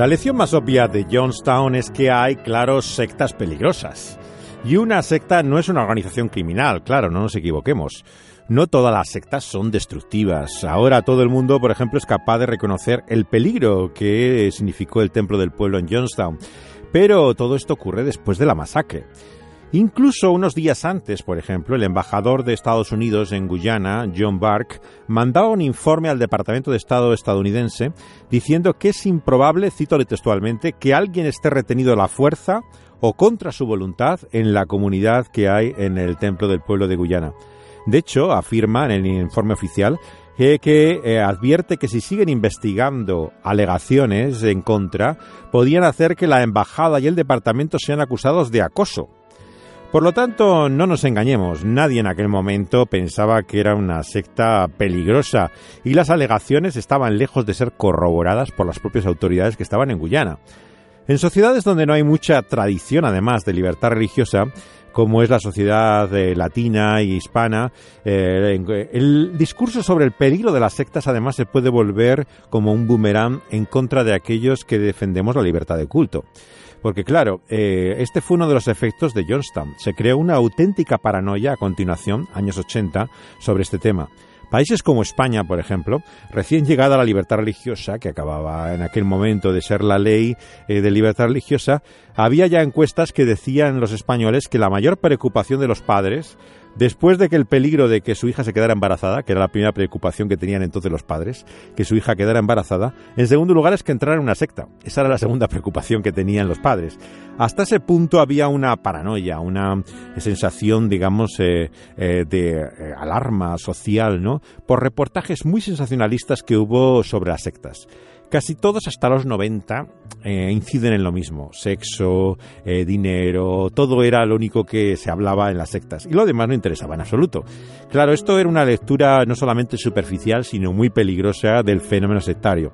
La lección más obvia de Johnstown es que hay, claro, sectas peligrosas. Y una secta no es una organización criminal, claro, no nos equivoquemos. No todas las sectas son destructivas. Ahora todo el mundo, por ejemplo, es capaz de reconocer el peligro que significó el templo del pueblo en Johnstown. Pero todo esto ocurre después de la masacre. Incluso unos días antes, por ejemplo, el embajador de Estados Unidos en Guyana, John Bark, mandaba un informe al Departamento de Estado estadounidense diciendo que es improbable, cito textualmente, que alguien esté retenido a la fuerza o contra su voluntad en la comunidad que hay en el templo del pueblo de Guyana. De hecho, afirma en el informe oficial que, eh, advierte que si siguen investigando alegaciones en contra, podrían hacer que la embajada y el departamento sean acusados de acoso por lo tanto, no nos engañemos, nadie en aquel momento pensaba que era una secta peligrosa y las alegaciones estaban lejos de ser corroboradas por las propias autoridades que estaban en Guyana. En sociedades donde no hay mucha tradición, además, de libertad religiosa, como es la sociedad eh, latina y hispana, eh, el discurso sobre el peligro de las sectas además se puede volver como un boomerang en contra de aquellos que defendemos la libertad de culto. Porque claro, eh, este fue uno de los efectos de Johnstown. Se creó una auténtica paranoia a continuación, años 80, sobre este tema. Países como España, por ejemplo, recién llegada a la libertad religiosa, que acababa en aquel momento de ser la ley eh, de libertad religiosa, había ya encuestas que decían los españoles que la mayor preocupación de los padres Después de que el peligro de que su hija se quedara embarazada, que era la primera preocupación que tenían entonces los padres, que su hija quedara embarazada, en segundo lugar es que entrara en una secta. Esa era la segunda preocupación que tenían los padres. Hasta ese punto había una paranoia, una sensación, digamos, eh, eh, de eh, alarma social, ¿no? Por reportajes muy sensacionalistas que hubo sobre las sectas. Casi todos hasta los 90 eh, inciden en lo mismo. Sexo, eh, dinero, todo era lo único que se hablaba en las sectas. Y lo demás no interesaba en absoluto. Claro, esto era una lectura no solamente superficial, sino muy peligrosa del fenómeno sectario.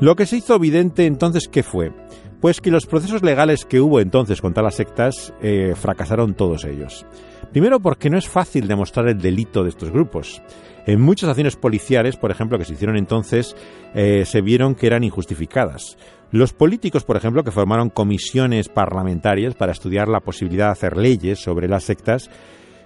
Lo que se hizo evidente entonces, ¿qué fue? Pues que los procesos legales que hubo entonces contra las sectas eh, fracasaron todos ellos. Primero porque no es fácil demostrar el delito de estos grupos. En muchas acciones policiales, por ejemplo, que se hicieron entonces, eh, se vieron que eran injustificadas. Los políticos, por ejemplo, que formaron comisiones parlamentarias para estudiar la posibilidad de hacer leyes sobre las sectas,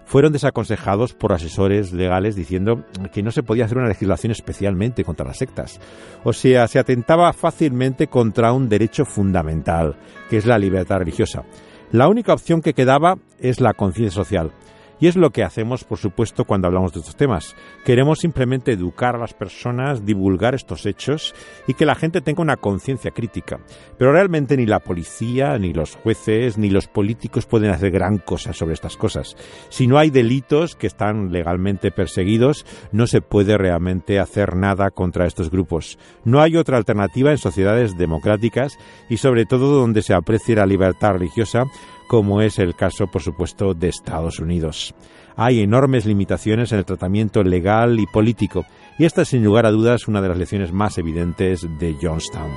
fueron desaconsejados por asesores legales diciendo que no se podía hacer una legislación especialmente contra las sectas. O sea, se atentaba fácilmente contra un derecho fundamental, que es la libertad religiosa. La única opción que quedaba es la conciencia social. Y es lo que hacemos, por supuesto, cuando hablamos de estos temas. Queremos simplemente educar a las personas, divulgar estos hechos y que la gente tenga una conciencia crítica. Pero realmente ni la policía, ni los jueces, ni los políticos pueden hacer gran cosa sobre estas cosas. Si no hay delitos que están legalmente perseguidos, no se puede realmente hacer nada contra estos grupos. No hay otra alternativa en sociedades democráticas y sobre todo donde se aprecie la libertad religiosa como es el caso, por supuesto, de Estados Unidos. Hay enormes limitaciones en el tratamiento legal y político, y esta es sin lugar a dudas una de las lecciones más evidentes de Johnstown.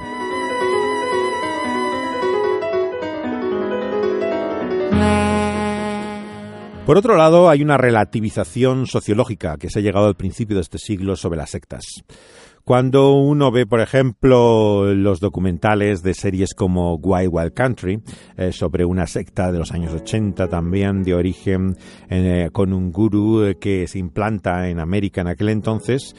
Por otro lado, hay una relativización sociológica que se ha llegado al principio de este siglo sobre las sectas. Cuando uno ve, por ejemplo, los documentales de series como Wild Wild Country, eh, sobre una secta de los años 80 también, de origen eh, con un gurú eh, que se implanta en América en aquel entonces,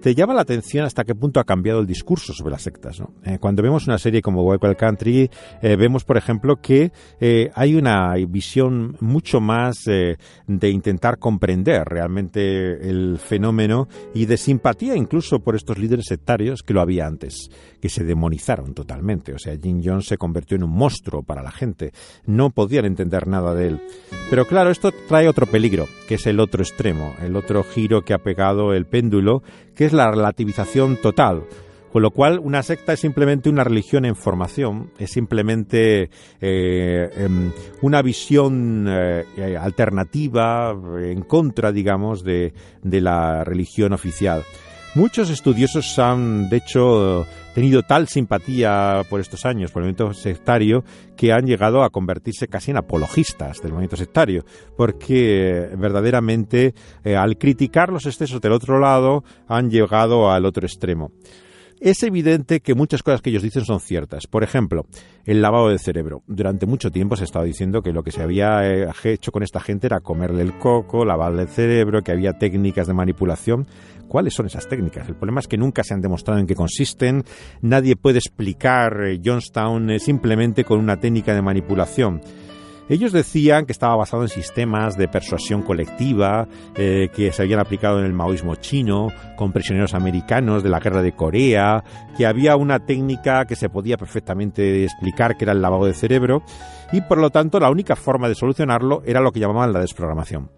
te llama la atención hasta qué punto ha cambiado el discurso sobre las sectas. Eh, cuando vemos una serie como Wild Country, eh, vemos, por ejemplo, que eh, hay una visión mucho más de intentar comprender realmente el fenómeno y de simpatía incluso por estos líderes sectarios que lo había antes, que se demonizaron totalmente. O sea, Jim Jones se convirtió en un monstruo para la gente. No podían entender nada de él. Pero claro, esto trae otro peligro, que es el otro extremo, el otro giro que ha pegado el péndulo, que es la relativización total. Con lo cual, una secta es simplemente una religión en formación, es simplemente eh, em, una visión eh, alternativa, en contra, digamos, de, de la religión oficial. Muchos estudiosos han, de hecho, tenido tal simpatía por estos años, por el movimiento sectario, que han llegado a convertirse casi en apologistas del movimiento sectario, porque verdaderamente eh, al criticar los excesos del otro lado han llegado al otro extremo. Es evidente que muchas cosas que ellos dicen son ciertas. Por ejemplo, el lavado de cerebro. Durante mucho tiempo se ha estado diciendo que lo que se había eh, hecho con esta gente era comerle el coco, lavarle el cerebro, que había técnicas de manipulación. ¿Cuáles son esas técnicas? El problema es que nunca se han demostrado en qué consisten. Nadie puede explicar eh, Johnstown eh, simplemente con una técnica de manipulación. Ellos decían que estaba basado en sistemas de persuasión colectiva eh, que se habían aplicado en el maoísmo chino, con prisioneros americanos de la guerra de Corea, que había una técnica que se podía perfectamente explicar que era el lavado de cerebro, y por lo tanto la única forma de solucionarlo era lo que llamaban la desprogramación.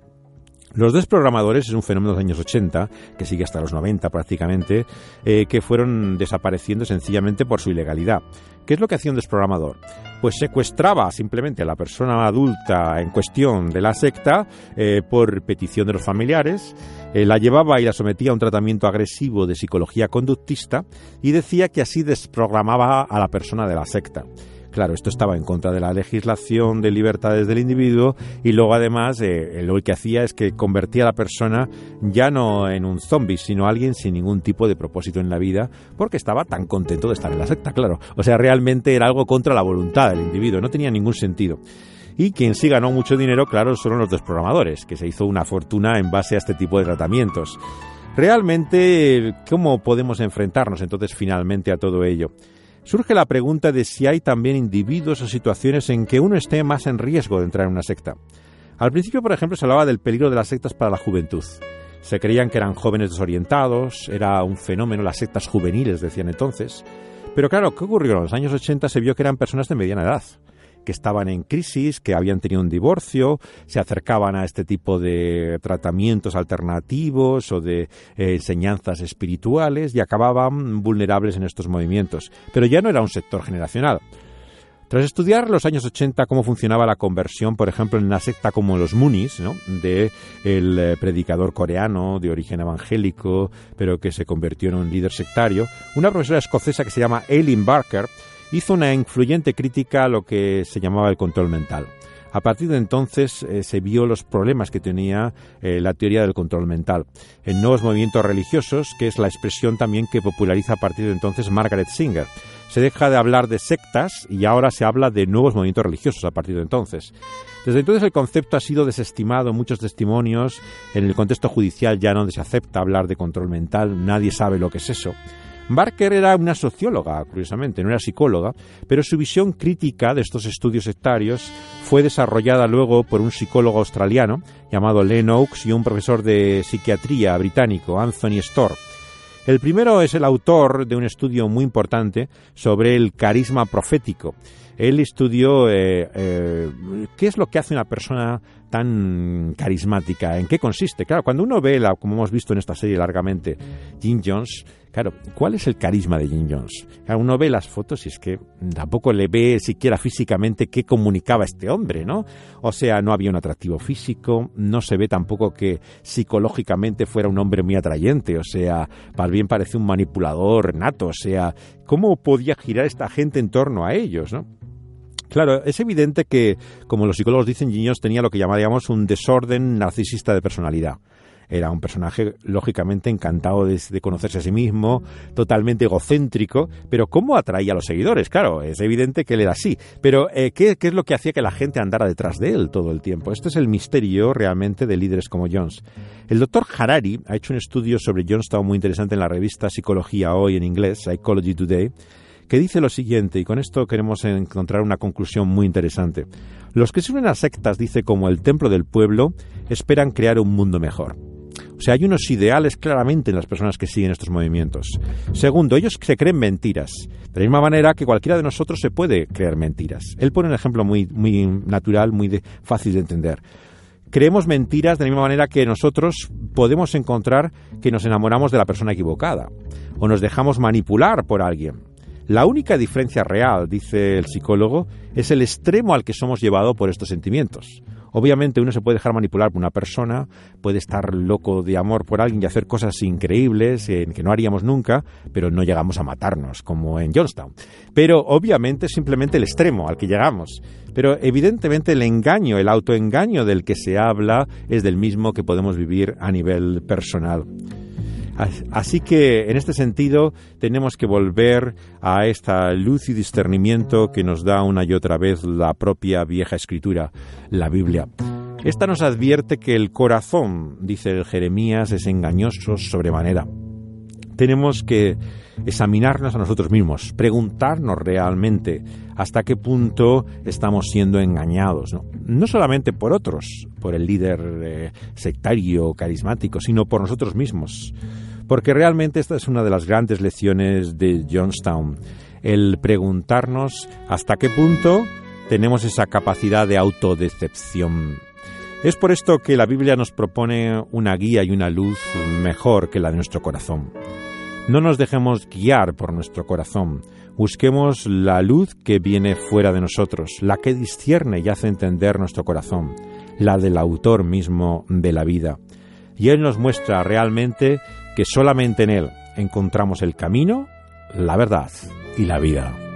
Los desprogramadores es un fenómeno de los años 80, que sigue hasta los 90 prácticamente, eh, que fueron desapareciendo sencillamente por su ilegalidad. ¿Qué es lo que hacía un desprogramador? Pues secuestraba simplemente a la persona adulta en cuestión de la secta eh, por petición de los familiares, eh, la llevaba y la sometía a un tratamiento agresivo de psicología conductista y decía que así desprogramaba a la persona de la secta. Claro, esto estaba en contra de la legislación de libertades del individuo y luego además eh, lo que hacía es que convertía a la persona ya no en un zombie, sino alguien sin ningún tipo de propósito en la vida porque estaba tan contento de estar en la secta, claro. O sea, realmente era algo contra la voluntad del individuo, no tenía ningún sentido. Y quien sí ganó mucho dinero, claro, son los desprogramadores, que se hizo una fortuna en base a este tipo de tratamientos. Realmente, ¿cómo podemos enfrentarnos entonces finalmente a todo ello? Surge la pregunta de si hay también individuos o situaciones en que uno esté más en riesgo de entrar en una secta. Al principio, por ejemplo, se hablaba del peligro de las sectas para la juventud. Se creían que eran jóvenes desorientados, era un fenómeno las sectas juveniles, decían entonces. Pero claro, ¿qué ocurrió? En los años 80 se vio que eran personas de mediana edad que estaban en crisis, que habían tenido un divorcio, se acercaban a este tipo de tratamientos alternativos o de eh, enseñanzas espirituales y acababan vulnerables en estos movimientos. Pero ya no era un sector generacional. Tras estudiar los años 80 cómo funcionaba la conversión, por ejemplo, en una secta como los Munis, ¿no? de el eh, predicador coreano de origen evangélico, pero que se convirtió en un líder sectario, una profesora escocesa que se llama Eileen Barker hizo una influyente crítica a lo que se llamaba el control mental. A partir de entonces eh, se vio los problemas que tenía eh, la teoría del control mental. En nuevos movimientos religiosos, que es la expresión también que populariza a partir de entonces Margaret Singer. Se deja de hablar de sectas y ahora se habla de nuevos movimientos religiosos a partir de entonces. Desde entonces el concepto ha sido desestimado en muchos testimonios. En el contexto judicial ya no se acepta hablar de control mental, nadie sabe lo que es eso. Barker era una socióloga, curiosamente, no era psicóloga, pero su visión crítica de estos estudios sectarios fue desarrollada luego por un psicólogo australiano llamado Len Oakes y un profesor de psiquiatría británico, Anthony Storr. El primero es el autor de un estudio muy importante sobre el carisma profético. Él estudió eh, eh, qué es lo que hace una persona tan carismática, en qué consiste. Claro, cuando uno ve, la, como hemos visto en esta serie largamente, Jim Jones, claro, ¿cuál es el carisma de Jim Jones? uno ve las fotos y es que tampoco le ve siquiera físicamente qué comunicaba este hombre, ¿no? O sea, no había un atractivo físico, no se ve tampoco que psicológicamente fuera un hombre muy atrayente, o sea, más bien parece un manipulador nato, o sea, ¿cómo podía girar esta gente en torno a ellos, ¿no? Claro, es evidente que, como los psicólogos dicen, Giños tenía lo que llamaríamos un desorden narcisista de personalidad. Era un personaje, lógicamente, encantado de, conocerse a sí mismo, totalmente egocéntrico, pero ¿cómo atraía a los seguidores? Claro, es evidente que él era así, pero eh, ¿qué, ¿qué, es lo que hacía que la gente andara detrás de él todo el tiempo? Este es el misterio realmente de líderes como Jones. El doctor Harari ha hecho un estudio sobre Jonestown muy interesante en la revista Psicología Hoy en inglés, Psychology Today, que dice lo siguiente, y con esto queremos encontrar una conclusión muy interesante. Los que sirven a sectas, dice, como el templo del pueblo, esperan crear un mundo mejor. O sea, hay unos ideales claramente en las personas que siguen estos movimientos. Segundo, ellos se creen mentiras. De la misma manera que cualquiera de nosotros se puede creer mentiras. Él pone un ejemplo muy, muy natural, muy fácil de entender. Creemos mentiras de la misma manera que nosotros podemos encontrar que nos enamoramos de la persona equivocada o nos dejamos manipular por alguien. La única diferencia real, dice el psicólogo, es el extremo al que somos llevados por estos sentimientos. Obviamente uno se puede dejar manipular por una persona, puede estar loco de amor por alguien y hacer cosas increíbles eh, que no haríamos nunca, pero no llegamos a matarnos, como en Johnstown. Pero obviamente es simplemente el extremo al que llegamos. Pero evidentemente el engaño, el autoengaño del que se habla es del mismo que podemos vivir a nivel personal. Así que en este sentido tenemos que volver a esta luz y discernimiento que nos da una y otra vez la propia vieja escritura, la Biblia. Esta nos advierte que el corazón, dice Jeremías, es engañoso sobremanera. Tenemos que examinarnos a nosotros mismos, preguntarnos realmente hasta qué punto estamos siendo engañados, no, solamente por otros, por el líder eh, sectario, carismático, sino por nosotros mismos. Porque realmente esta es una de las grandes lecciones de Johnstown, el preguntarnos hasta qué punto tenemos esa capacidad de autodecepción. Es por esto que la Biblia nos propone una guía y una luz mejor que la de nuestro corazón. No nos dejemos guiar por nuestro corazón. Busquemos la luz que viene fuera de nosotros, la que discierne y hace entender nuestro corazón, la del autor mismo de la vida. Y Él nos muestra realmente que solamente en Él encontramos el camino, la verdad y la vida.